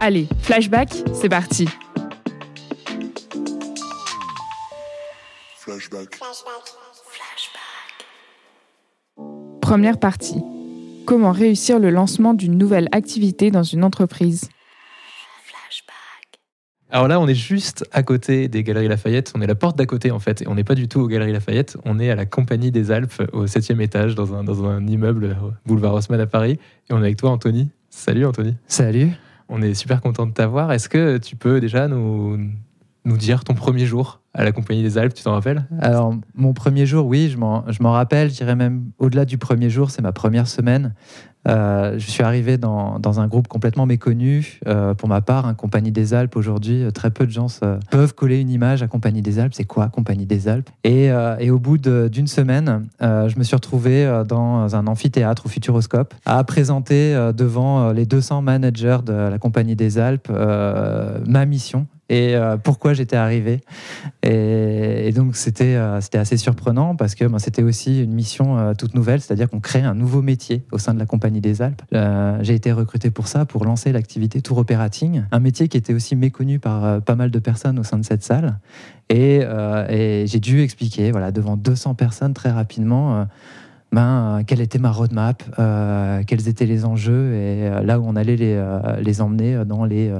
Allez, flashback, c'est parti. Flashback. Première partie. Comment réussir le lancement d'une nouvelle activité dans une entreprise? Alors là, on est juste à côté des Galeries Lafayette. On est la porte d'à côté, en fait. Et on n'est pas du tout aux Galeries Lafayette. On est à la Compagnie des Alpes, au septième étage, dans un, dans un immeuble boulevard Haussmann à Paris. Et on est avec toi, Anthony. Salut, Anthony. Salut. On est super content de t'avoir. Est-ce que tu peux déjà nous, nous dire ton premier jour? À la Compagnie des Alpes Tu t'en rappelles? Alors, mon premier jour, oui, je m'en rappelle. Je dirais même au-delà du premier jour, c'est ma première semaine. Euh, je suis arrivé dans, dans un groupe complètement méconnu. Euh, pour ma part, hein, Compagnie des Alpes, aujourd'hui, euh, très peu de gens peuvent coller une image à Compagnie des Alpes. C'est quoi Compagnie des Alpes? Et, et au bout d'une semaine, je me suis retrouvé dans un amphithéâtre au Futuroscope à présenter devant les 200 managers de la Compagnie des Alpes ma mission et euh, pourquoi j'étais arrivé. Et, donc c'était euh, c'était assez surprenant parce que c'était aussi une mission euh, toute nouvelle, c'est-à-dire qu'on crée un nouveau métier au sein de la Compagnie des Alpes. J'ai été recruté pour ça, pour lancer l'activité Tour Operating, un métier qui était aussi méconnu par pas mal de personnes au sein de cette salle. Et, j'ai dû expliquer, voilà, devant 200 personnes très rapidement. ben, quelle était ma roadmap, quels étaient les enjeux et là où on allait les, emmener dans les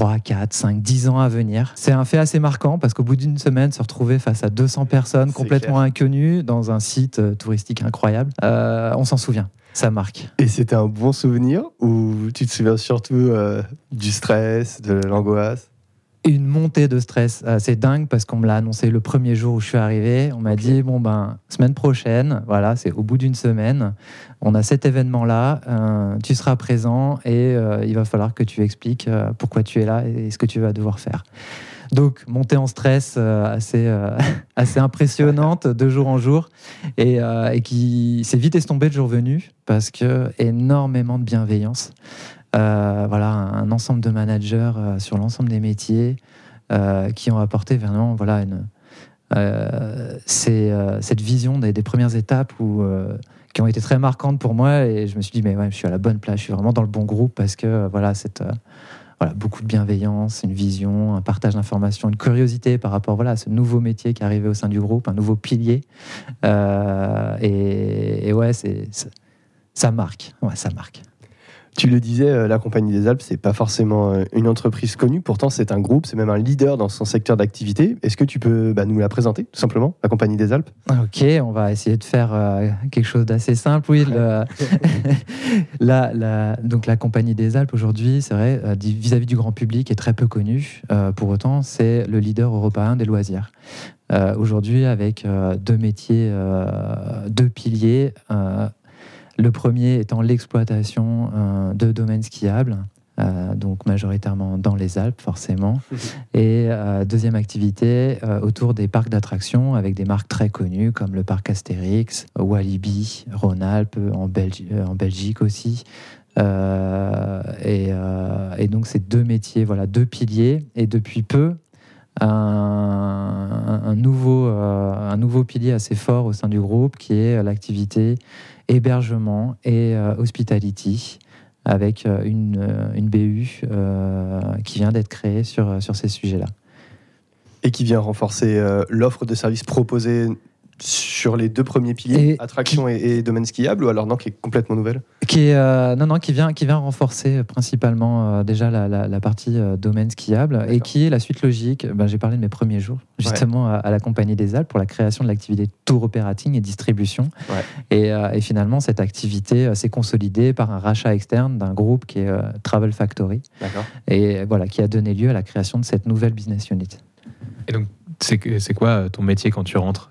3, 4, 5, 10 ans à venir. C'est un fait assez marquant parce qu'au bout d'une semaine, se retrouver face à 200 personnes complètement clair. inconnues dans un site euh, touristique incroyable, euh, on s'en souvient. Ça marque. Et c'était un bon souvenir ou tu te souviens surtout euh, du stress, de l'angoisse? Une montée de stress assez dingue parce qu'on me l'a annoncé le premier jour où je suis arrivé. On m'a dit bon ben semaine prochaine, voilà, c'est au bout d'une semaine, on a cet événement-là, euh, tu seras présent et euh, il va falloir que tu expliques euh, pourquoi tu es là et ce que tu vas devoir faire. Donc montée en stress assez assez impressionnante de jour en jour et, et qui s'est vite estompée le jour venu parce que énormément de bienveillance. Euh, voilà, un ensemble de managers euh, sur l'ensemble des métiers euh, qui ont apporté vraiment voilà, une, cette vision des, premières étapes qui ont été très marquantes pour moi. Et je me suis dit, mais ouais, je suis à la bonne place, je suis vraiment dans le bon groupe parce que voilà, cette, voilà, beaucoup de bienveillance, une vision, un partage d'informations, une curiosité par rapport voilà, à ce nouveau métier qui arrivé au sein du groupe, un nouveau pilier. Et, et ouais, c'est- ça marque. Ouais, ça marque. Tu le disais, euh, la Compagnie des Alpes, c'est pas forcément euh, une entreprise connue, pourtant c'est un groupe, c'est même un leader dans son secteur d'activité. Est-ce que tu peux bah, nous la présenter, tout simplement, la Compagnie des Alpes? Ok, on va essayer de faire euh, quelque chose d'assez simple. Oui, le- la, donc la Compagnie des Alpes aujourd'hui, c'est vrai, vis-à-vis du grand public, est très peu connue. Pour autant, c'est le leader européen des loisirs. Aujourd'hui, avec deux métiers, deux piliers. Le premier étant l'exploitation euh, de domaines skiables. euh, donc majoritairement dans les Alpes forcément. Et euh, deuxième activité autour des parcs d'attractions avec des marques très connues comme le parc Astérix, Walibi, Rhône-Alpes, en, Belgi- en Belgique aussi. Et, et donc ces deux métiers, voilà, deux piliers. Et depuis peu, un, un nouveau, euh, un nouveau pilier assez fort au sein du groupe qui est l'activité hébergement et euh, hospitality avec euh, une, euh, BU qui vient d'être créée sur, sur ces sujets-là. et qui vient renforcer l'offre de services proposée sur les deux premiers piliers, Et attraction et, et domaine skiable, ou alors non, qui est complètement nouvelle Qui est, euh, non, non, qui vient, qui vient renforcer principalement euh, déjà la, la- la partie euh, domaine skiable et qui est la suite logique. Ben, J'ai parlé de mes premiers jours justement à, à la Compagnie des Alpes pour la création de l'activité tour operating et distribution. Ouais. Et, euh, et finalement, cette activité euh, s'est consolidée par un rachat externe d'un groupe qui est euh, Travel Factory et voilà, qui a donné lieu à la création de cette nouvelle business unit. Et donc, c'est quoi euh, ton métier quand tu rentres?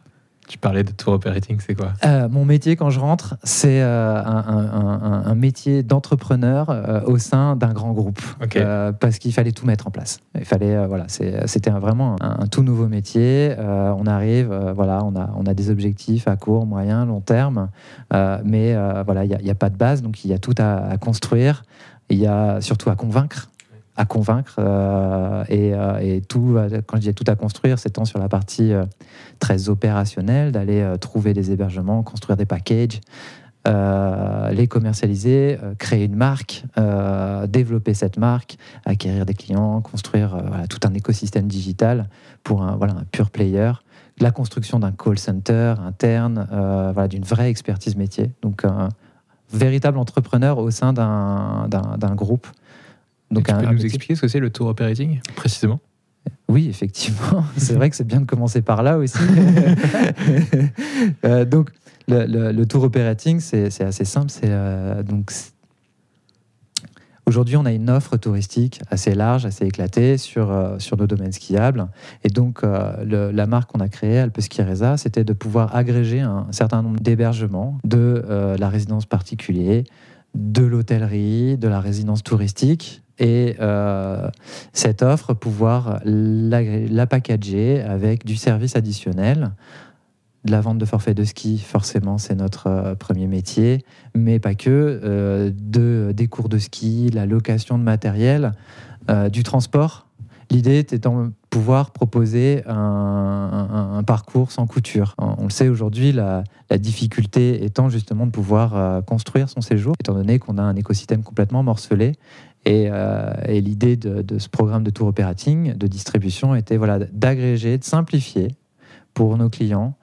Tu parlais de tour operating, c'est quoi Euh, mon métier quand je rentre, c'est euh, un, un- un- un métier d'entrepreneur euh, au sein d'un grand groupe, parce qu'il fallait tout mettre en place. Il fallait, voilà, c'était vraiment un, un tout nouveau métier. On arrive, voilà, on a, on a des objectifs à court, moyen, long terme, mais voilà, il n'y a, pas de base, donc il y a tout à, à construire. Il y a surtout à convaincre à convaincre euh, et, euh, et tout quand je dis tout à construire c'est tant sur la partie euh, très opérationnelle d'aller trouver des hébergements construire des packages les commercialiser créer une marque développer cette marque acquérir des clients construire tout un écosystème digital pour un pure player la construction d'un call center interne d'une vraie expertise métier. Donc un véritable entrepreneur au sein d'un groupe Donc, tu un- peux un nous expliquer ce que c'est le tour operating, précisément? Oui, effectivement. C'est vrai que c'est bien de commencer par là aussi. Euh, donc, le, le- le tour operating, c'est assez simple. C'est euh, donc aujourd'hui, on a une offre touristique assez large, assez éclatée sur euh, sur nos domaines skiables. Et donc, euh, le- la marque qu'on a créée, Alpe Ski Reza, c'était de pouvoir agréger un, certain nombre d'hébergements de euh, la résidence particulière, de l'hôtellerie, de la résidence touristique. Et euh, cette offre, pouvoir la, packager avec du service additionnel, de la vente de forfaits de ski, forcément, c'est notre euh, premier métier, mais pas que, euh, de, des cours de ski, la location de matériel, du transport. L'idée étant de pouvoir proposer un, parcours sans couture. On le sait aujourd'hui, la, difficulté étant justement de pouvoir construire son séjour, étant donné qu'on a un écosystème complètement morcelé. Et, euh, et l'idée de, ce programme de tour operating, de distribution, était voilà, d'agréger, de simplifier pour nos clients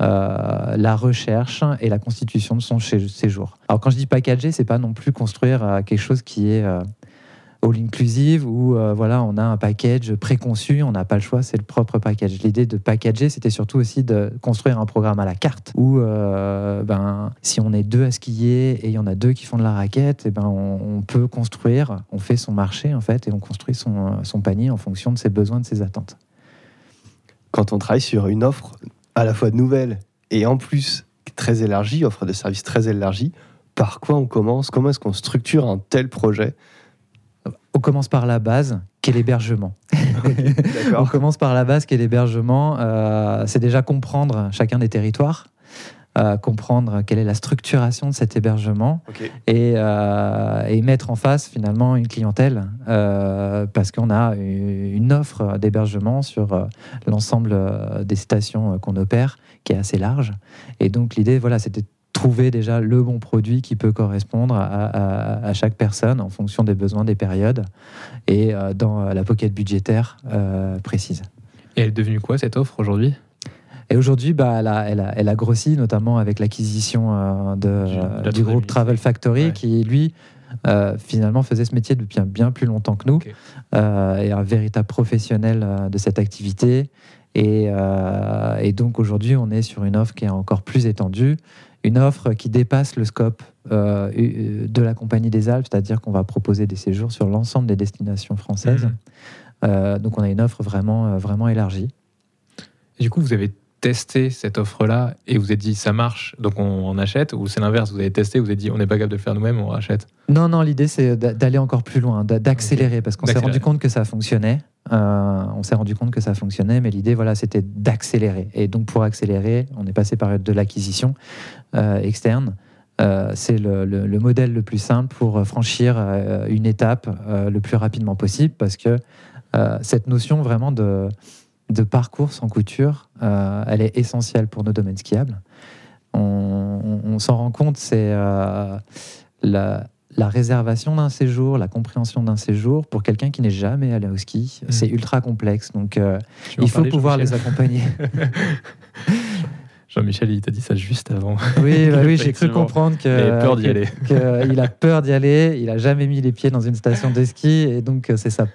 euh, la recherche et la constitution de son sé- séjour. Alors quand je dis packager, c'est pas non plus construire euh, quelque chose qui est all inclusive où euh, voilà on a un package préconçu, on n'a pas le choix, c'est le propre package. L'idée de packager, c'était surtout aussi de construire un programme à la carte où euh, ben si on est deux à skier et il y en a deux qui font de la raquette, et ben on, peut construire, on fait son marché en fait et on construit euh, son panier en fonction de ses besoins, de ses attentes. Quand on travaille sur une offre à la fois nouvelle et en plus très élargie, offre de services très élargie, par quoi on commence? Comment est-ce qu'on structure un tel projet? On commence par la base, qui est l'hébergement. On commence par la base qui est l'hébergement. Euh, c'est déjà comprendre chacun des territoires, euh, comprendre quelle est la structuration de cet hébergement et, euh, et mettre en face finalement une clientèle euh, parce qu'on a une offre d'hébergement sur l'ensemble des stations qu'on opère qui est assez large. Et donc l'idée, voilà, c'était trouver déjà le bon produit qui peut correspondre à, à- à chaque personne en fonction des besoins, des périodes et euh, dans la pocket budgétaire euh, précise. Et elle est devenue quoi cette offre aujourd'hui? Et aujourd'hui, bah, elle, a, elle, a, elle a grossi, notamment avec l'acquisition euh, de, Du- euh, groupe 2005. Travel Factory, Ouais. qui lui, euh, finalement, faisait ce métier depuis bien plus longtemps que nous, euh, et un véritable professionnel euh, de cette activité. Et, euh, et donc aujourd'hui, on est sur une offre qui est encore plus étendue, une offre qui dépasse le scope euh, de la Compagnie des Alpes, c'est-à-dire qu'on va proposer des séjours sur l'ensemble des destinations françaises. Mhm. Euh, donc on a une offre vraiment, euh, vraiment élargie. Et du coup, vous avez testé cette offre-là et vous avez dit ça marche, donc on, on achète Ou c'est l'inverse, vous avez testé, vous avez dit on n'est pas capable de le faire nous-mêmes, on rachète Non, non, l'idée c'est d'a- d'aller encore plus loin, d'a- d'accélérer, parce qu'on s'est rendu compte que ça fonctionnait. Euh, on s'est rendu compte que ça fonctionnait, mais l'idée, voilà, c'était d'accélérer. Et donc, pour accélérer, on est passé par de l'acquisition euh, externe. Euh, c'est le, le- le modèle le plus simple pour franchir une étape le plus rapidement possible, parce que cette notion vraiment de, de parcours sans couture, euh, elle est essentielle pour nos domaines skiables. On, on- on s'en rend compte, c'est euh, la, la réservation d'un séjour, la compréhension d'un séjour, pour quelqu'un qui n'est jamais allé au ski, Mhm. c'est ultra complexe. Donc, euh, il faut parler, pouvoir les Jean-Michel accompagner. Jean-Michel, il t'a dit ça juste avant. oui, bah oui j'ai cru comprendre que, Il peur d'y aller. que il a peur d'y aller. Il a jamais mis les pieds dans une station de ski, et donc c'est ça,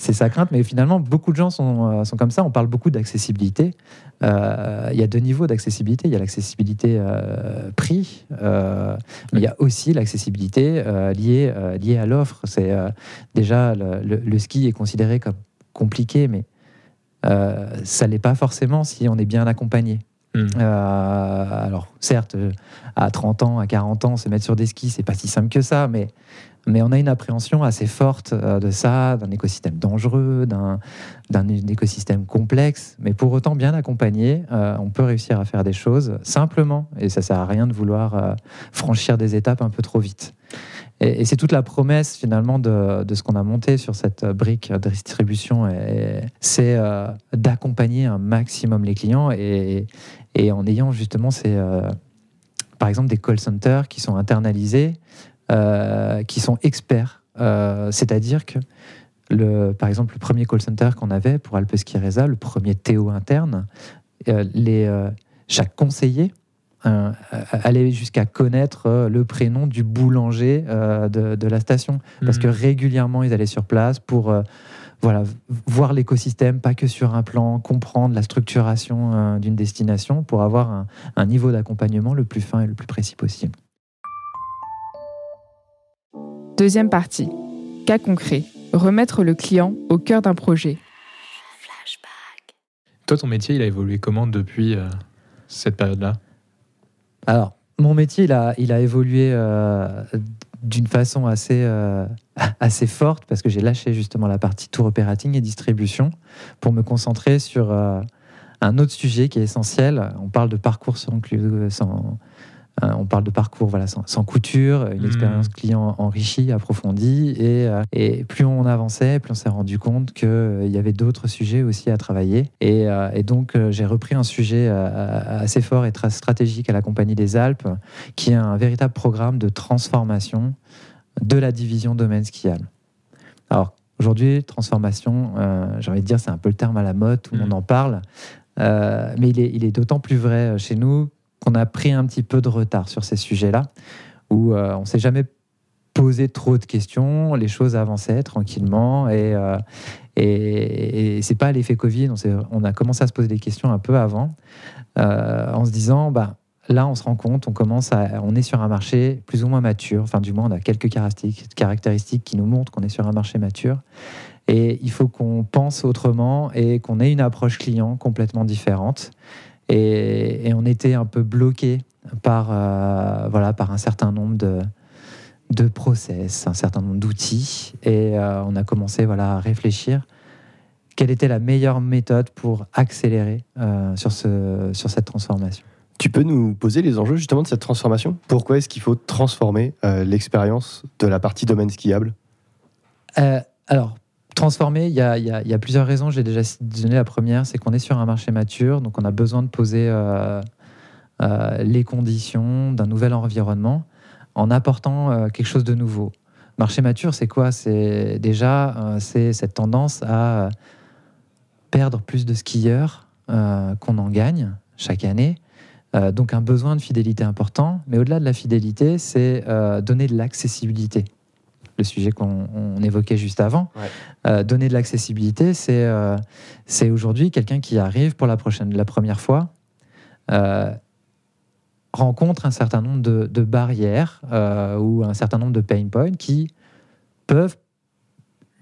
c'est sa crainte. Mais finalement, beaucoup de gens sont, euh, sont comme ça. On parle beaucoup d'accessibilité. Euh, Il y a deux niveaux d'accessibilité. Il y a l'accessibilité euh, prix, euh, mais il y a aussi l'accessibilité liée, liée à l'offre. C'est déjà le, le- le ski est considéré comme compliqué, mais ça l'est pas forcément si on est bien accompagné. Hmm. Euh, alors, certes, à 30 ans, à 40 ans, se mettre sur des skis, c'est pas si simple que ça, mais, mais on a une appréhension assez forte euh, de ça, d'un écosystème dangereux, d'un écosystème complexe. Mais pour autant, bien accompagné, euh, on peut réussir à faire des choses simplement. Et ça sert à rien de vouloir euh, franchir des étapes un peu trop vite. Et, c'est toute la promesse finalement de, de ce qu'on a monté sur cette brique de distribution. C'est d'accompagner un maximum les clients et, et en ayant justement ces, par exemple des call centers qui sont internalisés, euh, qui sont experts. Euh, C'est-à-dire que le, par exemple, le premier call center qu'on avait pour Alpes Reza, le premier Théo interne, euh, les, chaque conseiller euh, allait jusqu'à connaître euh, le prénom du boulanger euh, de, de la station. Parce que Mhm. régulièrement, ils allaient sur place pour voilà, voir l'écosystème, pas que sur un plan, comprendre la structuration d'une destination pour avoir un, un niveau d'accompagnement le plus fin et le plus précis possible. Deuxième partie. Cas concret. Remettre le client au cœur d'un projet. Toi, ton métier, il a évolué comment depuis euh, cette période-là? Alors, mon métier, il a, il a évolué euh, d'une façon assez, euh, assez forte parce que j'ai lâché justement la partie tour operating et distribution pour me concentrer sur euh, un autre sujet qui est essentiel. On parle de parcours sans, sans- on parle de parcours voilà, sans, sans couture, une Mhm. expérience client enrichie, approfondie. Et, euh, et plus on avançait, plus on s'est rendu compte qu'il y avait d'autres sujets aussi à travailler. Et, euh, et donc, euh, j'ai repris un sujet euh, assez fort et très stratégique à la Compagnie des Alpes, qui est un véritable programme de transformation de la division domaine skiable. Alors, aujourd'hui, transformation, euh, j'ai envie de dire, c'est un peu le terme à la mode, tout le Mhm. monde en parle. Euh, mais il est, il est d'autant plus vrai chez nous qu'on a pris un petit peu de retard sur ces sujets-là, où euh, on ne s'est jamais posé trop de questions, les choses avançaient tranquillement, et, euh, et, c'est pas l'effet Covid, on, a commencé à se poser des questions un peu avant, euh, en se disant, bah, là on se rend compte, on, commence à, on est sur un marché plus ou moins mature, enfin du moins on a quelques caractéristiques qui nous montrent qu'on est sur un marché mature, et il faut qu'on pense autrement et qu'on ait une approche client complètement différente. Et, et on était un peu bloqué par, euh, voilà, par un certain nombre de, de process, un certain nombre d'outils. Et euh, on a commencé voilà, à réfléchir quelle était la meilleure méthode pour accélérer euh, sur, ce, sur cette transformation. Tu peux nous poser les enjeux justement de cette transformation? Pourquoi est-ce qu'il faut transformer euh, l'expérience de la partie domaine skiable? Alors, transformer, il y a, plusieurs raisons. J'ai déjà donné la première, c'est qu'on est sur un marché mature, donc on a besoin de poser euh, euh, les conditions d'un nouvel environnement en apportant euh, quelque chose de nouveau. Marché mature, c'est quoi? C'est déjà c'est cette tendance à perdre plus de skieurs qu'on en gagne chaque année. Donc un besoin de fidélité important, mais au-delà de la fidélité, c'est donner de l'accessibilité le sujet qu'on on évoquait juste avant. Ouais. Euh, donner de l'accessibilité, c'est euh, aujourd'hui quelqu'un qui arrive pour la, prochaine, la première fois, euh, rencontre un certain nombre de, de barrières euh, ou un certain nombre de pain points qui peuvent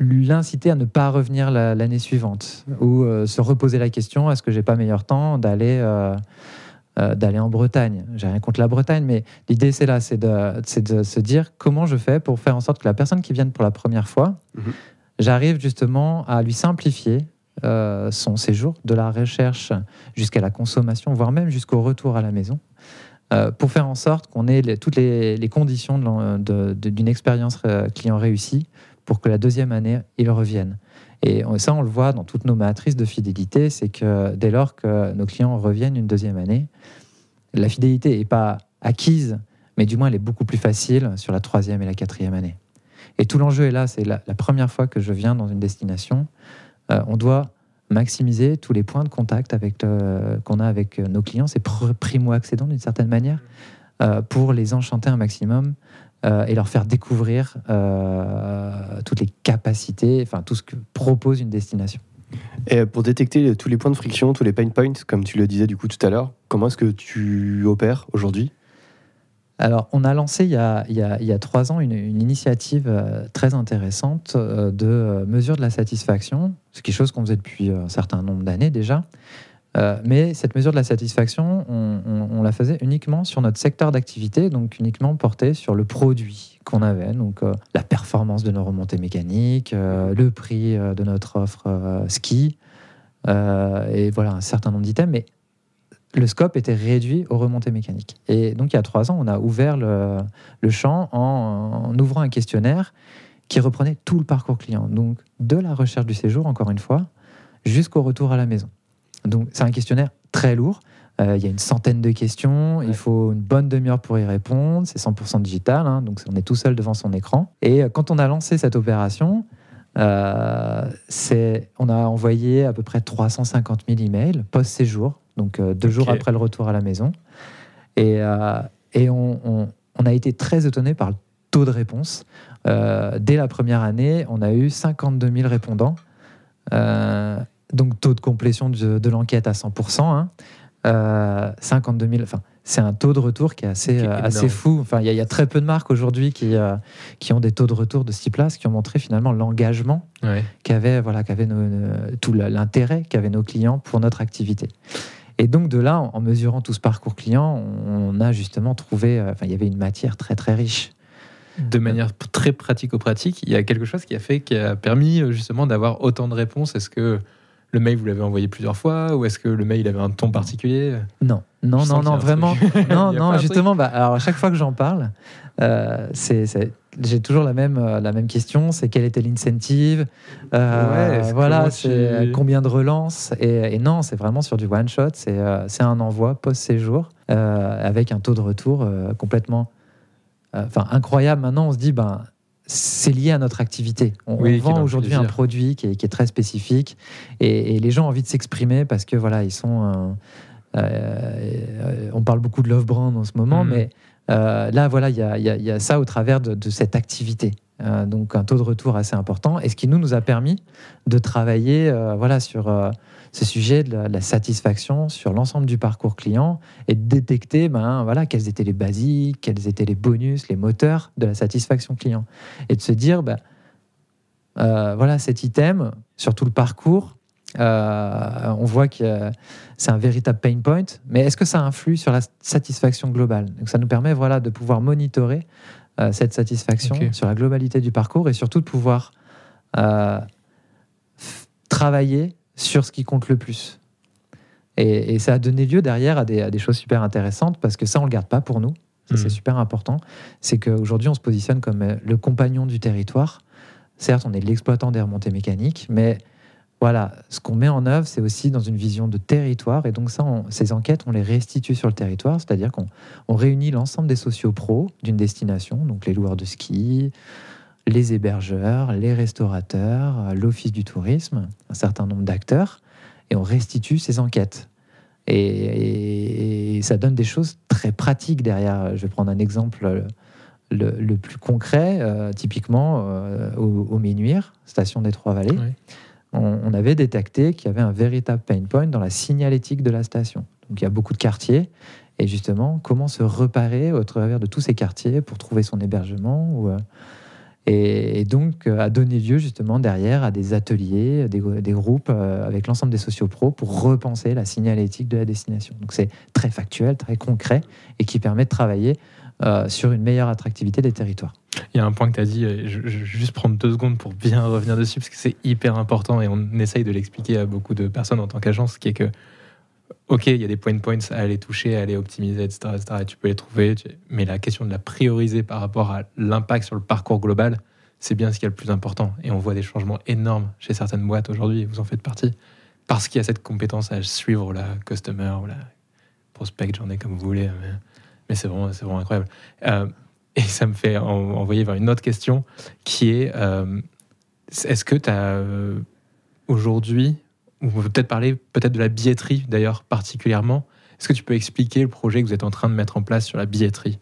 l'inciter à ne pas revenir la- l'année suivante ou se reposer la question est-ce que j'ai pas meilleur temps d'aller euh, d'aller en Bretagne j'ai rien contre la Bretagne mais l'idée c'est là c'est de, c'est de se dire comment je fais pour faire en sorte que la personne qui vient pour la première fois Mhm. j'arrive justement à lui simplifier euh, son séjour de la recherche jusqu'à la consommation voire même jusqu'au retour à la maison euh, pour faire en sorte qu'on ait les- toutes les, les conditions d'une expérience client réussie pour que la deuxième année, ils reviennent. Et ça, on le voit dans toutes nos matrices de fidélité, c'est que dès lors que nos clients reviennent une deuxième année, la fidélité n'est pas acquise, mais du moins elle est beaucoup plus facile sur la troisième et la quatrième année. Et tout l'enjeu est là, c'est la, la première fois que je viens dans une destination, euh, on doit maximiser tous les points de contact avec le- qu'on a avec nos clients, c'est pr- primo-accédants d'une certaine manière, euh, pour les enchanter un maximum euh, et leur faire découvrir euh, toutes les capacités, enfin tout ce que propose une destination. Et pour détecter tous les points de friction, tous les pain points, comme tu le disais du coup tout à l'heure, comment est-ce que tu opères aujourd'hui? Alors, on a lancé il y a, il y a- il y a trois ans une, une initiative euh, très intéressante euh, de euh, mesure de la satisfaction. C'est quelque chose qu'on faisait depuis euh, un certain nombre d'années déjà. Euh, mais cette mesure de la satisfaction, on, la faisait uniquement sur notre secteur d'activité, donc uniquement porté sur le produit qu'on avait, donc euh, la performance de nos remontées mécaniques, euh, le prix de notre offre ski, et voilà un certain nombre d'items. Mais le scope était réduit aux remontées mécaniques. Et donc il y a trois ans, on a ouvert le, champ en ouvrant un questionnaire qui reprenait tout le parcours client, donc de la recherche du séjour, encore une fois, jusqu'au retour à la maison. Donc c'est un questionnaire très lourd. Euh, il y a une centaine de questions. Il faut une bonne demi-heure pour y répondre. C'est 100% digital, hein, donc on est tout seul devant son écran. Et euh, quand on a lancé cette opération, euh, on a envoyé à peu près 350 000 emails post-séjour, donc euh, deux jours après le retour à la maison. Et, et on, on- on a été très étonné par le taux de réponse. Dès la première année, on a eu 52 000 répondants. Taux de complétion de, de l'enquête à 100%. hein. Euh, 52 000, enfin, c'est un taux de retour qui est assez, euh, assez fou. Enfin, il y, a- il y a très peu de marques aujourd'hui qui, euh, qui ont des taux de retour de ce type-là, ce qui ont montré finalement l'engagement Ouais. qu'avaient voilà, nos- tout l'intérêt qu'avaient nos clients pour notre activité. Et donc de là, en, mesurant tout ce parcours client, on a justement trouvé, euh, enfin, il y avait une matière très très riche. De manière très pratico-pratique, il y a quelque chose qui a fait, qui a permis justement d'avoir autant de réponses. Est-ce que le mail, vous l'avez envoyé plusieurs fois ou est-ce que le mail avait un ton particulier? Non, non, Je non, non, vraiment. Non, non, justement, bah, alors à chaque fois que j'en parle, euh, c'est, j'ai toujours la même, euh, la même question, c'est quel était l'incentive? Euh, Ouais, Voilà, c'est tu- combien de relances? Et, et non, c'est vraiment sur du one shot, c'est, euh, un envoi post-séjour euh, avec un taux de retour complètement enfin, incroyable. Maintenant, on se dit, ben, c'est lié à notre activité. On, Oui, vend aujourd'hui un produit qui est, qui est très spécifique et, et les gens ont envie de s'exprimer parce que voilà, ils sont. euh, euh, on parle beaucoup de love brand en ce moment, Mhm. mais euh, là, voilà, il y a, y y ça au travers de, de cette activité. Euh, donc un taux de retour assez important, et ce qui nous, nous a permis de travailler euh, voilà, sur euh, ce sujet de la, satisfaction sur l'ensemble du parcours client et de détecter ben, voilà, quels étaient les basiques, quels étaient les bonus, les moteurs de la satisfaction client. Et de se dire, ben, euh, voilà, cet item, sur tout le parcours, on voit que c'est un véritable pain point, mais est-ce que ça influe sur la satisfaction globale? Donc ça nous permet voilà, de pouvoir monitorer euh, cette satisfaction sur la globalité du parcours et surtout de pouvoir euh, travailler sur ce qui compte le plus. Et, et ça a donné lieu derrière à des, à des choses super intéressantes parce que ça, on ne le garde pas pour nous. Ça, c'est super important. C'est qu'aujourd'hui, on se positionne comme euh, le compagnon du territoire. Certes, on est l'exploitant des remontées mécaniques, mais voilà, ce qu'on met en œuvre, c'est aussi dans une vision de territoire. Et donc, ça, ces enquêtes, on les restitue sur le territoire, c'est-à-dire qu'on on réunit l'ensemble des sociopros d'une destination, donc les loueurs de ski, les hébergeurs, les restaurateurs, euh, l'office du tourisme, un certain nombre d'acteurs, et on restitue ces enquêtes. Et, ça donne des choses très pratiques derrière. Je vais prendre un exemple euh, le, plus concret, euh, typiquement au, au Ménuire, station des Trois-Vallées. Ouais. On, avait détecté qu'il y avait un véritable pain point dans la signalétique de la station. Donc il y a beaucoup de quartiers. Et justement, comment se reparer au travers de tous ces quartiers pour trouver son hébergement euh, et, donc euh, a donné lieu justement derrière à des ateliers, des, des groupes euh, avec l'ensemble des sociopros pour repenser la signalétique de la destination. Donc c'est très factuel, très concret et qui permet de travailler euh, sur une meilleure attractivité des territoires. Il y a un point que tu as dit, euh, je, je juste prendre deux secondes pour bien revenir dessus, parce que c'est hyper important et on essaye de l'expliquer à beaucoup de personnes en tant qu'agence, qui est que, ok, il y a des point points à aller toucher, à aller optimiser, etc., etc., et tu peux les trouver, mais la question de la prioriser par rapport à l'impact sur le parcours global, c'est bien ce qui est le plus important. Et on voit des changements énormes chez certaines boîtes aujourd'hui, vous en faites partie, parce qu'il y a cette compétence à suivre la customer la prospect, j'en ai comme vous voulez, mais c'est vraiment, c'est vraiment incroyable. Euh, et ça me fait en- envoyer vers une autre question qui est euh, est-ce que tu as aujourd'hui, ou on peut peut-être parler peut-être de la billetterie d'ailleurs particulièrement, est-ce que tu peux expliquer le projet que vous êtes en train de mettre en place sur la billetterie?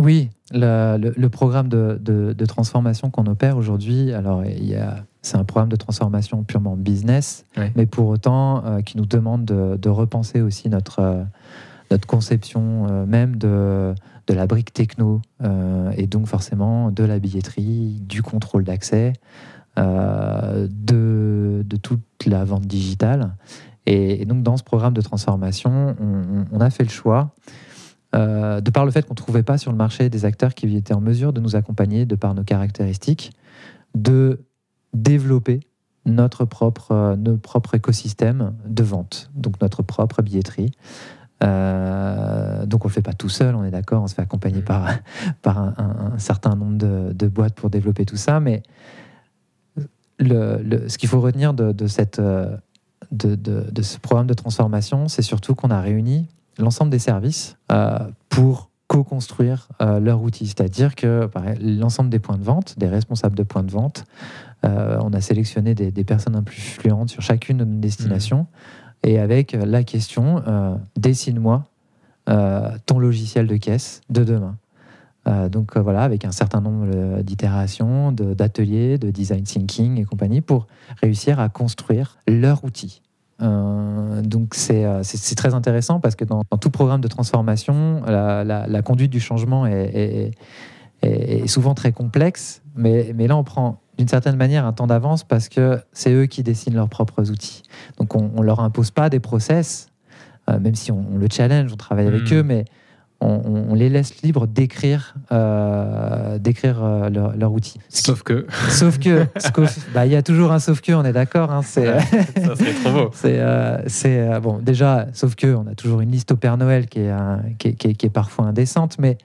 Oui, le, le- le programme de, de- de transformation qu'on opère aujourd'hui, alors il y a, c'est un programme de transformation purement business, Ouais. mais pour autant euh, qui nous demande de, de repenser aussi notre, euh, notre conception euh, même de, de la brique techno, euh, et donc forcément de la billetterie, du contrôle d'accès, euh, de, de toute la vente digitale. Et, donc, dans ce programme de transformation, on, a fait le choix, de par le fait qu'on ne trouvait pas sur le marché des acteurs qui étaient en mesure de nous accompagner, de par nos caractéristiques, de développer notre propre, notre propre écosystème de vente, donc notre propre billetterie. Euh, donc on ne le fait pas tout seul, on est d'accord, on se fait accompagner par, par un, un- un certain nombre de, de boîtes pour développer tout ça, mais le, le- ce qu'il faut retenir de, de cette, euh, de, ce programme de transformation, c'est surtout qu'on a réuni l'ensemble des services euh, pour co-construire euh, leur outil, c'est-à-dire que l'ensemble des points de vente, des responsables de points de vente, euh, on a sélectionné des, des personnes influentes sur chacune de nos destinations, et avec euh, la question euh, dessine-moi euh, ton logiciel de caisse de demain. Donc voilà, avec un certain nombre d'itérations, d'ateliers, de, design thinking et compagnie, pour réussir à construire leur outil. Donc c'est très intéressant parce que dans, tout programme de transformation, la, conduite du changement est- est souvent très complexe, mais, mais là on prend d'une certaine manière un temps d'avance parce que c'est eux qui dessinent leurs propres outils. Donc on, on leur impose pas des process, euh, même si on, on le challenge, on travaille avec Mhm. eux, mais on, les laisse libres d'écrire euh, d'écrire euh, leur, leur outil. Sauf que Sauf que, bah, il y a toujours un sauf que, on est d'accord. hein, c'est, ça serait trop beau. c'est, euh, c'est, euh, bon, déjà, sauf que on a toujours une liste au Père Noël qui est, euh, qui est, qui est- qui est parfois indécente, mais,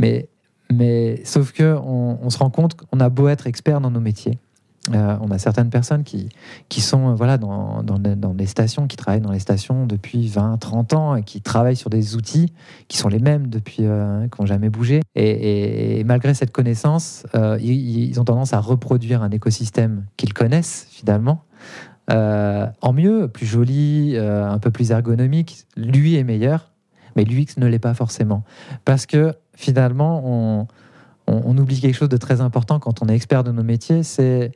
mais, mais sauf que on, se rend compte qu'on a beau être expert dans nos métiers. euh, on a certaines personnes qui, qui sont euh, voilà, dans, dans, dans les stations, qui travaillent dans les stations depuis 20, 30 ans et qui travaillent sur des outils qui sont les mêmes depuis, euh, qui n'ont jamais bougé. Et, malgré cette connaissance, euh, ils, ils ont tendance à reproduire un écosystème qu'ils connaissent finalement. en mieux, plus joli, un peu plus ergonomique. Lui est meilleur, mais l'UX ne l'est pas forcément. Parce que finalement, on, oublie quelque chose de très important quand on est expert de nos métiers, c'est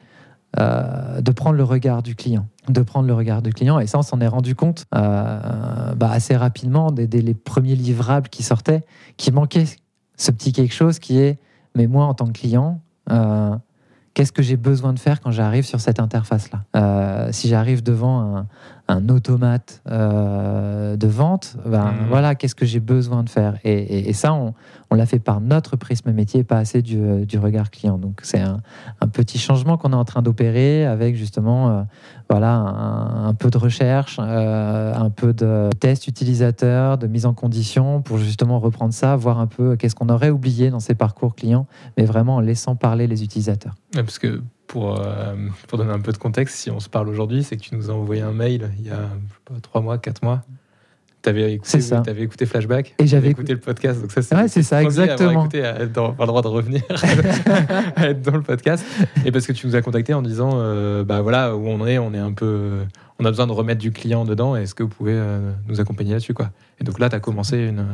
euh, de prendre le regard du client. De prendre le regard du client. Et ça, on s'en est rendu compte euh, bah, assez rapidement, dès, les premiers livrables qui sortaient, qui manquait ce petit quelque chose qui est, mais moi, en tant que client, euh, qu'est-ce que j'ai besoin de faire quand j'arrive sur cette interface-là? Si j'arrive devant un, un automate euh, de vente, ben, Mhm. voilà, qu'est-ce que j'ai besoin de faire? Et, et- et ça, on, on l'a fait par notre prisme métier, pas assez du, euh, du regard client. Donc, c'est un, un petit changement qu'on est en train d'opérer avec justement euh, voilà, un, un peu de recherche, euh, un peu de test utilisateur, de mise en condition pour justement reprendre ça, voir un peu qu'est-ce qu'on aurait oublié dans ces parcours clients, mais vraiment en laissant parler les utilisateurs. Ouais, Parce que pour, euh, pour donner un peu de contexte, si on se parle aujourd'hui, c'est que tu nous as envoyé un mail il y a je sais pas, trois mois, quatre mois. Tu avais écouté, Flashback Et j'avais écouté le podcast. Donc ça, c'est Ouais, ça, exactement. écouté, à être dans- avoir le droit de revenir, à être dans le podcast. Et parce que tu nous as contacté en disant euh, bah voilà où on est, on est un peu. On a besoin de remettre du client dedans. Est-ce que vous pouvez euh, nous accompagner là-dessus quoi? Et donc là, tu as commencé une.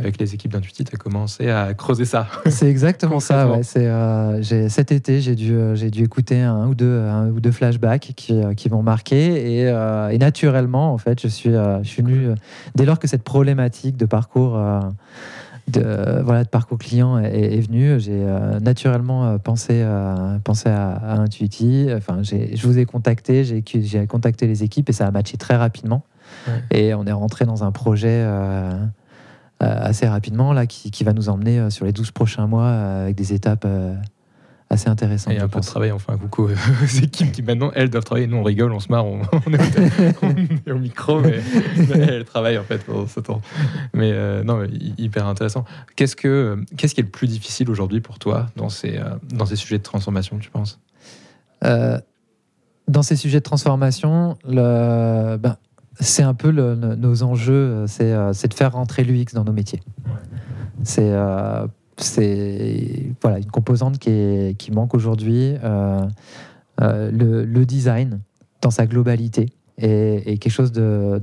Avec les équipes d'Intuiti, tu as commencé à creuser ça. C'est exactement ça. Ouais. Euh, cet été, j'ai dû, euh, j'ai dû écouter un ou deux, un ou deux flashbacks qui, euh, qui m'ont marqué. Et, euh, et naturellement, en fait, je suis, je suis venu, dès lors que cette problématique de parcours, euh, de, voilà, de parcours client est, est venue, j'ai euh, naturellement euh, pensé, euh, pensé à, à Intuiti. Enfin, je vous ai contacté, j'ai, j'ai contacté les équipes et ça a matché très rapidement. Ouais. Et on est rentré dans un projet. Euh, assez rapidement là, qui, qui va nous emmener euh, sur les 12 prochains mois euh, avec des étapes assez intéressantes. Et un peu de travail, enfin, coucou aux équipes qui maintenant, elles doivent travailler. Nous, on rigole, on se marre, on, on est, au, on est au micro, mais elles travaillent en fait pendant ce temps. Mais euh, non, mais hy- hyper intéressant. Qu'est-ce, que, qu'est-ce qui est le plus difficile aujourd'hui pour toi dans ces, dans ces sujets de transformation, tu penses? Euh, dans ces sujets de transformation, le, ben, c'est un peu nos enjeux, euh, c'est, euh, c'est de faire rentrer l'UX dans nos métiers. C'est, euh, c'est voilà, une composante qui, manque aujourd'hui. le, design dans sa globalité est, quelque chose de,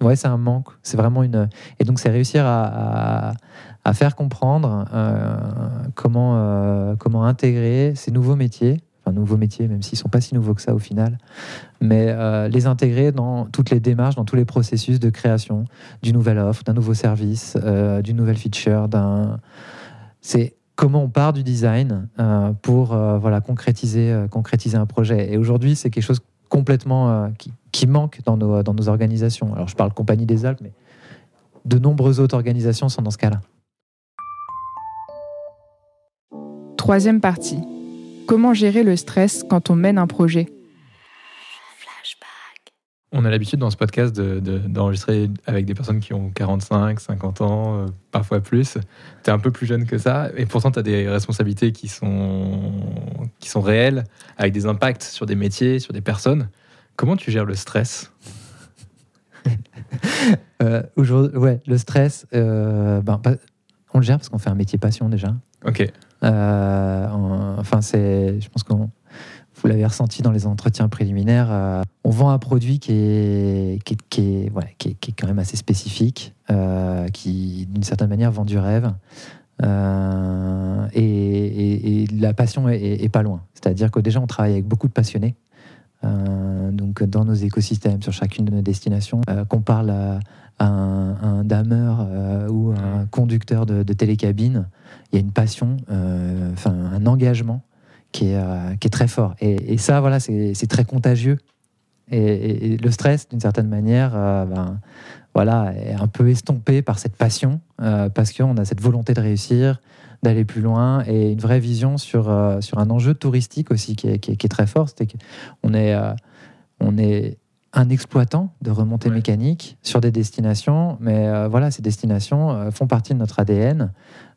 ouais, c'est un manque. C'est vraiment une et donc c'est réussir à, faire comprendre comment comment intégrer ces nouveaux métiers, enfin nouveaux métiers, même s'ils sont pas si nouveaux que ça au final, mais euh, les intégrer dans toutes les démarches, dans tous les processus de création d'une nouvelle offre, d'un nouveau service, euh, d'une nouvelle feature, c'est comment on part du design euh, pour voilà concrétiser concrétiser un projet. Et aujourd'hui, c'est quelque chose complètement qui, qui manque dans nos, dans nos organisations. Alors je parle Compagnie des Alpes, mais de nombreuses autres organisations sont dans ce cas-là. Troisième partie. Comment gérer le stress quand on mène un projet On a l'habitude dans ce podcast de- de- d'enregistrer avec des personnes qui ont 45, 50 ans, euh, parfois plus. Tu es un peu plus jeune que ça, et pourtant tu as des responsabilités qui sont, qui sont réelles, avec des impacts sur des métiers, sur des personnes. Comment tu gères le stress? Euh, aujourd'hui- ouais, le stress, euh, ben, on le gère parce qu'on fait un métier passion déjà. Ok. Euh, en- enfin, c'est, je pense que vous l'avez ressenti dans les entretiens préliminaires. euh, on vend un produit qui est, qui est, ouais, qui est- qui est quand même assez spécifique, euh, qui d'une certaine manière vend du rêve. Et, la passion est, pas loin. C'est-à-dire que déjà, on travaille avec beaucoup de passionnés. Donc, dans nos écosystèmes, sur chacune de nos destinations, qu'on parle un, un dameur euh, ou un conducteur de, de télécabine, il y a une passion, euh, enfin un engagement qui est, euh, qui est très fort. Et, et ça, voilà, c'est c'est très contagieux. Et, et- et le stress, d'une certaine manière, ben, voilà, est un peu estompé par cette passion, parce qu'on a cette volonté de réussir, d'aller plus loin, et une vraie vision sur, euh, sur un enjeu touristique aussi qui est, qui est- qui est très fort. C'est qu'on est, euh, on est un exploitant de remontées Ouais. mécaniques sur des destinations, mais euh, voilà, ces destinations euh, font partie de notre ADN.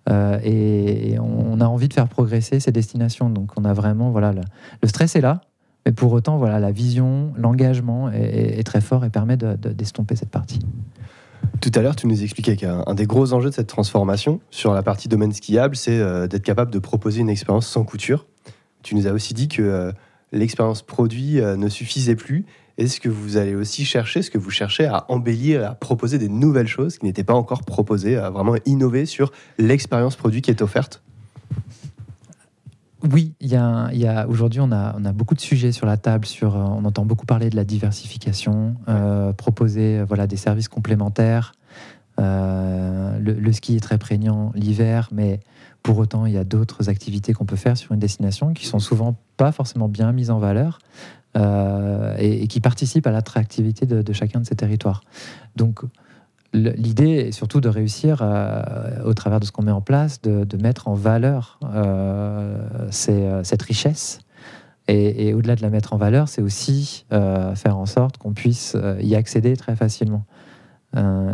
euh, et, et on, on a envie de faire progresser ces destinations. Donc on a vraiment, voilà, le, le stress est là, mais pour autant, voilà, la vision, l'engagement est, est- est très fort et permet de- de- d'estomper cette partie. Tout à l'heure, tu nous expliquais qu'un un des gros enjeux de cette transformation sur la partie domaine skiable, c'est euh, d'être capable de proposer une expérience sans couture. Tu nous as aussi dit que euh, l'expérience produit euh, ne suffisait plus. Est-ce que vous allez aussi chercher, ce que vous cherchez à embellir, à proposer des nouvelles choses qui n'étaient pas encore proposées, à vraiment innover sur l'expérience produit qui est offerte? Oui, il y a, aujourd'hui, on a, on a beaucoup de sujets sur la table. Sur, euh, on entend beaucoup parler de la diversification, euh, proposer euh, voilà, des services complémentaires. Euh, le, le ski est très prégnant l'hiver, mais pour autant, il y a d'autres activités qu'on peut faire sur une destination qui sont souvent forcément bien mises en valeur euh, et, qui participent à l'attractivité de, chacun de ces territoires. Donc, l'idée est surtout de réussir, euh, au travers de ce qu'on met en place, de, mettre en valeur euh, cette richesse. Et, au-delà de la mettre en valeur, c'est aussi faire en sorte qu'on puisse y accéder très facilement.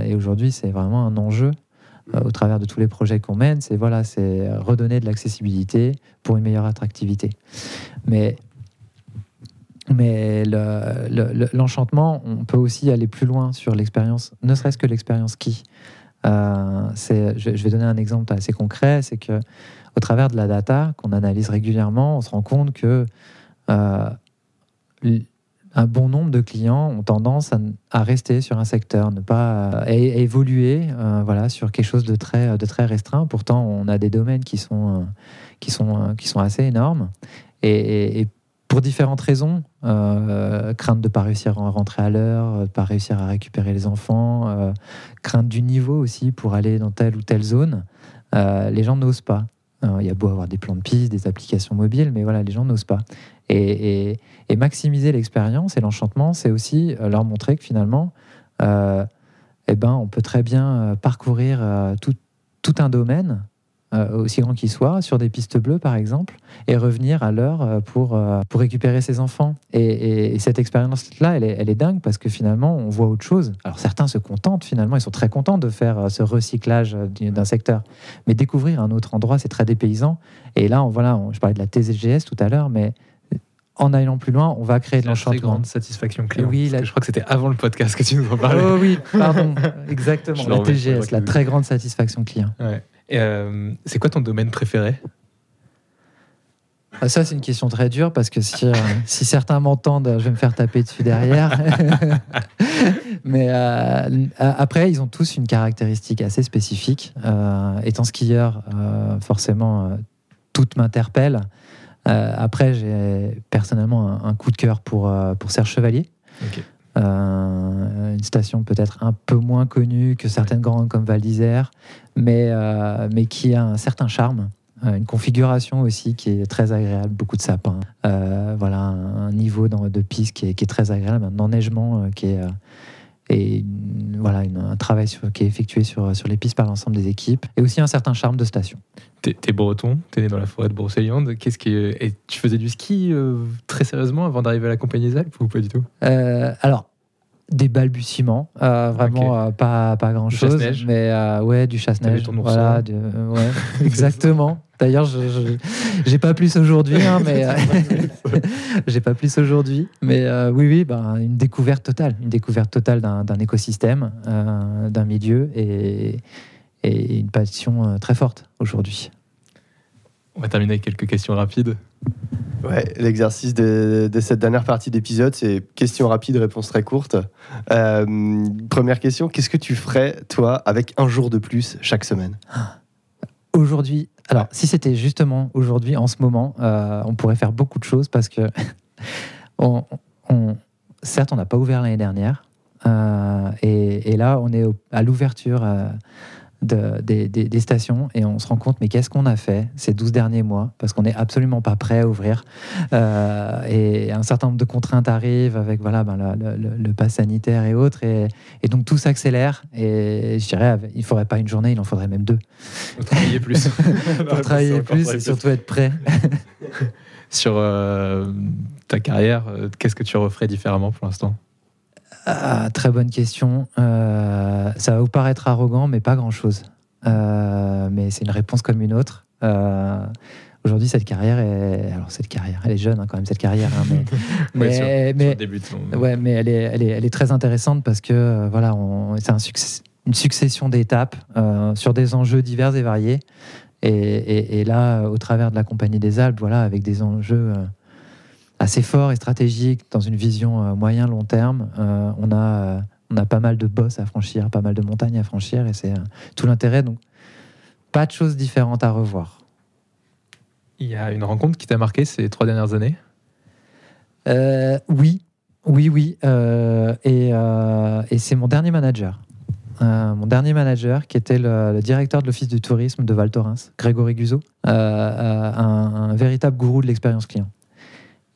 Et aujourd'hui, c'est vraiment un enjeu euh, au travers de tous les projets qu'on mène. C'est voilà, c'est redonner de l'accessibilité pour une meilleure attractivité. Mais mais le- le- le- l'enchantement, on peut aussi aller plus loin sur l'expérience, ne serait-ce que l'expérience ski. Euh, je, vais donner un exemple assez concret, c'est que au travers de la data qu'on analyse régulièrement, on se rend compte que euh, un bon nombre de clients ont tendance à, rester sur un secteur, ne pas à, évoluer, euh, voilà, sur quelque chose de très, restreint. Pourtant, on a des domaines qui sont, euh, euh, assez énormes. Et, pour différentes raisons, crainte de ne pas réussir à rentrer à l'heure, de ne pas réussir à récupérer les enfants, crainte du niveau aussi pour aller dans telle ou telle zone, les gens n'osent pas. Il y a beau avoir des plans de piste, des applications mobiles, mais voilà, les gens n'osent pas. Et, maximiser l'expérience et l'enchantement, c'est aussi euh, leur montrer que finalement, euh, eh ben, on peut très bien euh, parcourir tout, un domaine, aussi grand qu'il soit, sur des pistes bleues par exemple, et revenir à l'heure pour, pour récupérer ses enfants. Et, et- et cette expérience-là, elle est, dingue parce que finalement, on voit autre chose. Alors certains se contentent finalement, ils sont très contents de faire ce recyclage du- d'un secteur. Mais découvrir un autre endroit, c'est très dépaysant. Et là, voilà, je parlais de la TSGS tout à l'heure, mais en allant plus loin, on va créer de l'enchantement. grande satisfaction client. Oui, la- je crois que c'était avant le podcast que tu nous en parlais. Oh oui, pardon, exactement. Je La TGS, la très grande satisfaction client. Ouais. Euh, c'est quoi ton domaine préféré? Ah, Ça, c'est une question très dure parce que si, euh, si certains m'entendent, je vais me faire taper dessus derrière. Mais euh, après, ils ont tous une caractéristique assez spécifique. Étant skieur, forcément, toutes m'interpellent. Euh, après, j'ai personnellement un, un coup de cœur pour, euh, pour Serge Chevalier. Euh, une station peut-être un peu moins connue que certaines grandes comme Val d'Isère, mais, euh, mais qui a un certain charme. Une configuration aussi qui est très agréable, beaucoup de sapins. Voilà, un niveau dans- de piste qui est, qui est très agréable, un enneigement qui est et voilà une- un travail sur- qui est effectué sur, sur les pistes par l'ensemble des équipes et aussi un certain charme de station. T'es breton, t'es né dans la forêt de Brocéliande. Qu'est-ce qui est- et tu faisais du ski euh, très sérieusement avant d'arriver à la Compagnie des Alpes ou pas du tout? Euh, alors, des balbutiements, euh, vraiment euh, pas, pas grand chose. chasse-neige Mais euh, ouais, du chasse-neige. Voilà, du- ouais, exactement. D'ailleurs, je j'ai pas plus aujourd'hui, hein, mais euh, j'ai pas plus aujourd'hui. Mais euh, oui, oui, ben, une découverte totale, une découverte totale d'un écosystème, euh, d'un milieu et, et une passion euh, très forte aujourd'hui. On va terminer avec quelques questions rapides. Ouais, l'exercice de, de cette dernière partie d'épisode, c'est questions rapides, réponses très courtes. Euh, première question, qu'est-ce que tu ferais, toi, avec un jour de plus chaque semaine? Aujourd'hui, alors si c'était justement aujourd'hui, en ce moment, euh, on pourrait faire beaucoup de choses parce que, on, on- certes, on n'a pas ouvert l'année dernière, euh, et, et là, on est au- à l'ouverture euh, de- des, des- des stations et on se rend compte, mais qu'est-ce qu'on a fait ces 12 derniers mois? Parce qu'on n'est absolument pas prêt à ouvrir. Euh, et un certain nombre de contraintes arrivent avec voilà, ben, le, le- le pass sanitaire et autres, et, et donc tout s'accélère. Et je dirais, il ne faudrait pas une journée, il en faudrait même deux Pour travailler plus. pour travailler plus et surtout être prêt. Sur euh, ta carrière, euh, qu'est-ce que tu referais différemment pour l'instant? Ah, très bonne question. Euh, ça va vous paraître arrogant, mais pas grand-chose. Euh, mais c'est une réponse comme une autre. Euh, Aujourd'hui, cette carrière est... Alors, cette carrière, elle est jeune hein, quand même, cette carrière. hein, mais, mais, Ouais, sur- mais- sur le début de ton- Ouais, mais elle est, elle est, elle est très intéressante parce que voilà, on- c'est un succès- une succession d'étapes euh, sur des enjeux divers et variés. Et, et- et là, au travers de la Compagnie des Alpes, voilà, avec des enjeux euh, assez forts et stratégiques dans une vision euh, moyen-long terme, euh, on, a, euh, on a pas mal de bosses à franchir, pas mal de montagnes à franchir, et c'est tout l'intérêt. Donc, pas de choses différentes à revoir. Il y a une rencontre qui t'a marqué ces trois dernières années? Euh, oui, oui, oui. euh, et et c'est mon dernier manager. Euh, mon dernier manager, qui était le, le directeur de l'Office du tourisme de Val Thorens, Grégory Guzot, euh, euh, un, un véritable gourou de l'expérience client.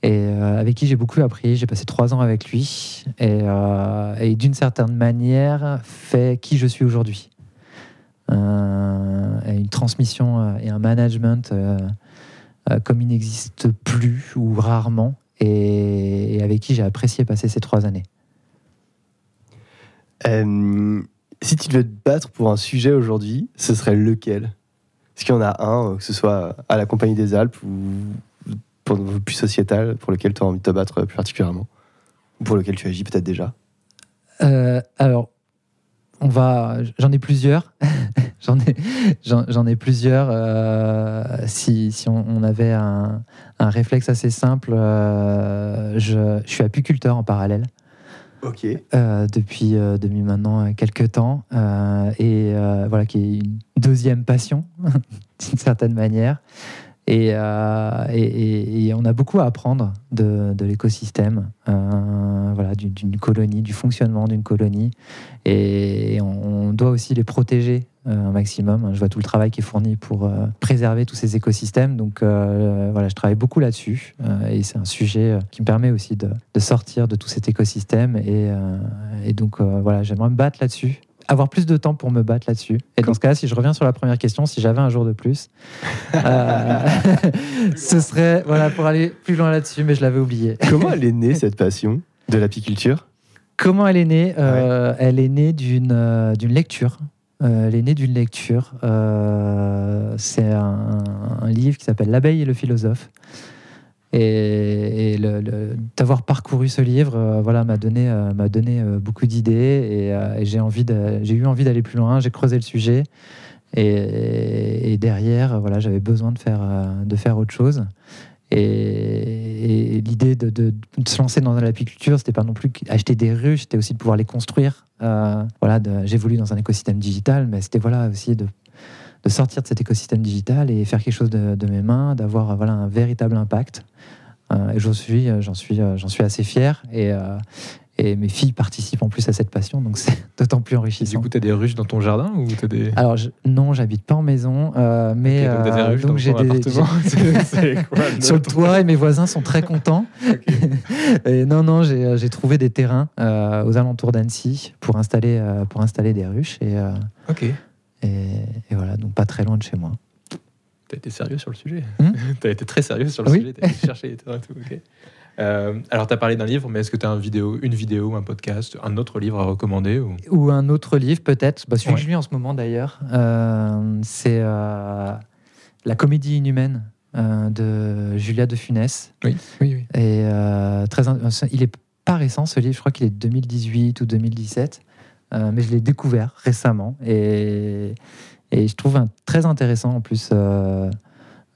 Et euh, avec qui j'ai beaucoup appris. J'ai passé trois ans avec lui. Et, euh, d'une certaine manière, fait qui je suis aujourd'hui. Euh, une transmission et un management comme il n'existe plus ou rarement et, avec qui j'ai apprécié passer ces trois années. Si tu devais te battre pour un sujet aujourd'hui, ce serait lequel? Est-ce qu'il y en a un, que ce soit à la Compagnie des Alpes ou pour plus sociétal, pour lequel tu as envie de te battre plus particulièrement Ou pour lequel tu agis peut-être déjà Euh, alors, on va, j'en ai plusieurs. j'en ai, j'en, j'en ai plusieurs. euh, si si on, on avait un, un réflexe assez simple, euh, je, je suis apiculteur en parallèle. Ok. euh, depuis, depuis maintenant quelques temps et voilà qui est une deuxième passion d'une certaine manière et, euh, et, on a beaucoup à apprendre de, l'écosystème euh, voilà d'une, colonie du fonctionnement d'une colonie. Et on, doit aussi les protéger euh, un maximum. Je vois tout le travail qui est fourni pour préserver tous ces écosystèmes. Donc voilà je travaille beaucoup là-dessus et c'est un sujet qui me permet aussi de, sortir de tout cet écosystème. Et, et donc voilà j'aimerais me battre là-dessus avoir plus de temps pour me battre là-dessus et dans ce cas si je reviens sur la première question si j'avais un jour de plus euh, ce serait voilà pour aller plus loin là-dessus mais je l'avais oublié Comment elle est née cette passion de l'apiculture? Comment elle est née Euh, Elle est née d'une euh, lecture. Euh, elle est née d'une lecture. Euh, c'est un, un livre qui s'appelle L'abeille et le philosophe. Et, le- le- d'avoir parcouru ce livre, euh, voilà, m'a donné, euh, m'a donné euh, beaucoup d'idées et, euh, et j'ai envie, de- j'ai eu envie d'aller plus loin. J'ai creusé le sujet et, derrière, voilà, j'avais besoin de faire, de faire autre chose. Et, l'idée de, se lancer dans l'apiculture, c'était pas non plus acheter des ruches, c'était aussi de pouvoir les construire. Voilà, de- j'évolue dans un écosystème digital, mais c'était voilà aussi de, de sortir de cet écosystème digital et faire quelque chose de, de mes mains, d'avoir voilà un véritable impact. Euh, et j'en suis, j'en suis, j'en suis assez fier. Et, euh, Et mes filles participent en plus à cette passion, donc c'est d'autant plus Et enrichissant. du coup, tu as des ruches dans ton jardin ou t'as des. Alors je- non, j'habite pas en maison, euh, mais Ok, donc t'as des euh, ruches donc j'ai des quoi, j'ai- sur le toit et mes voisins sont très contents. et non, non, j'ai euh, j'ai trouvé des terrains euh, aux alentours d'Annecy pour installer euh, pour installer des ruches et, euh, Ok. Et, et voilà, donc pas très loin de chez moi. T'as été sérieux sur le sujet. Hmm T'as été très sérieux sur le Oui. sujet. T'as été chercher et tout. ok. Euh, alors, t'as parlé d'un livre, mais est-ce que t'as un vidéo, une vidéo, un podcast, un autre livre à recommander ou... Ou un autre livre peut-être, bah, celui Ouais. que je lis en ce moment d'ailleurs, euh, c'est euh, La comédie inhumaine euh, de Julia de Funès. Oui, oui, oui. Et très, il est pas récent ce livre, je crois qu'il est de 2018 ou 2017, euh, mais je l'ai découvert récemment et, et je trouve un- très intéressant en plus. euh,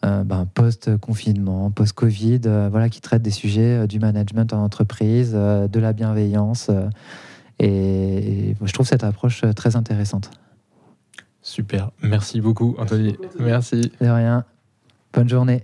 euh, ben, post-confinement, post-Covid, euh, voilà, qui traite des sujets euh, du management en entreprise, euh, de la bienveillance. euh, et, et je trouve cette approche euh, très intéressante. Super. Merci beaucoup, Anthony. Merci. De rien. Bonne journée.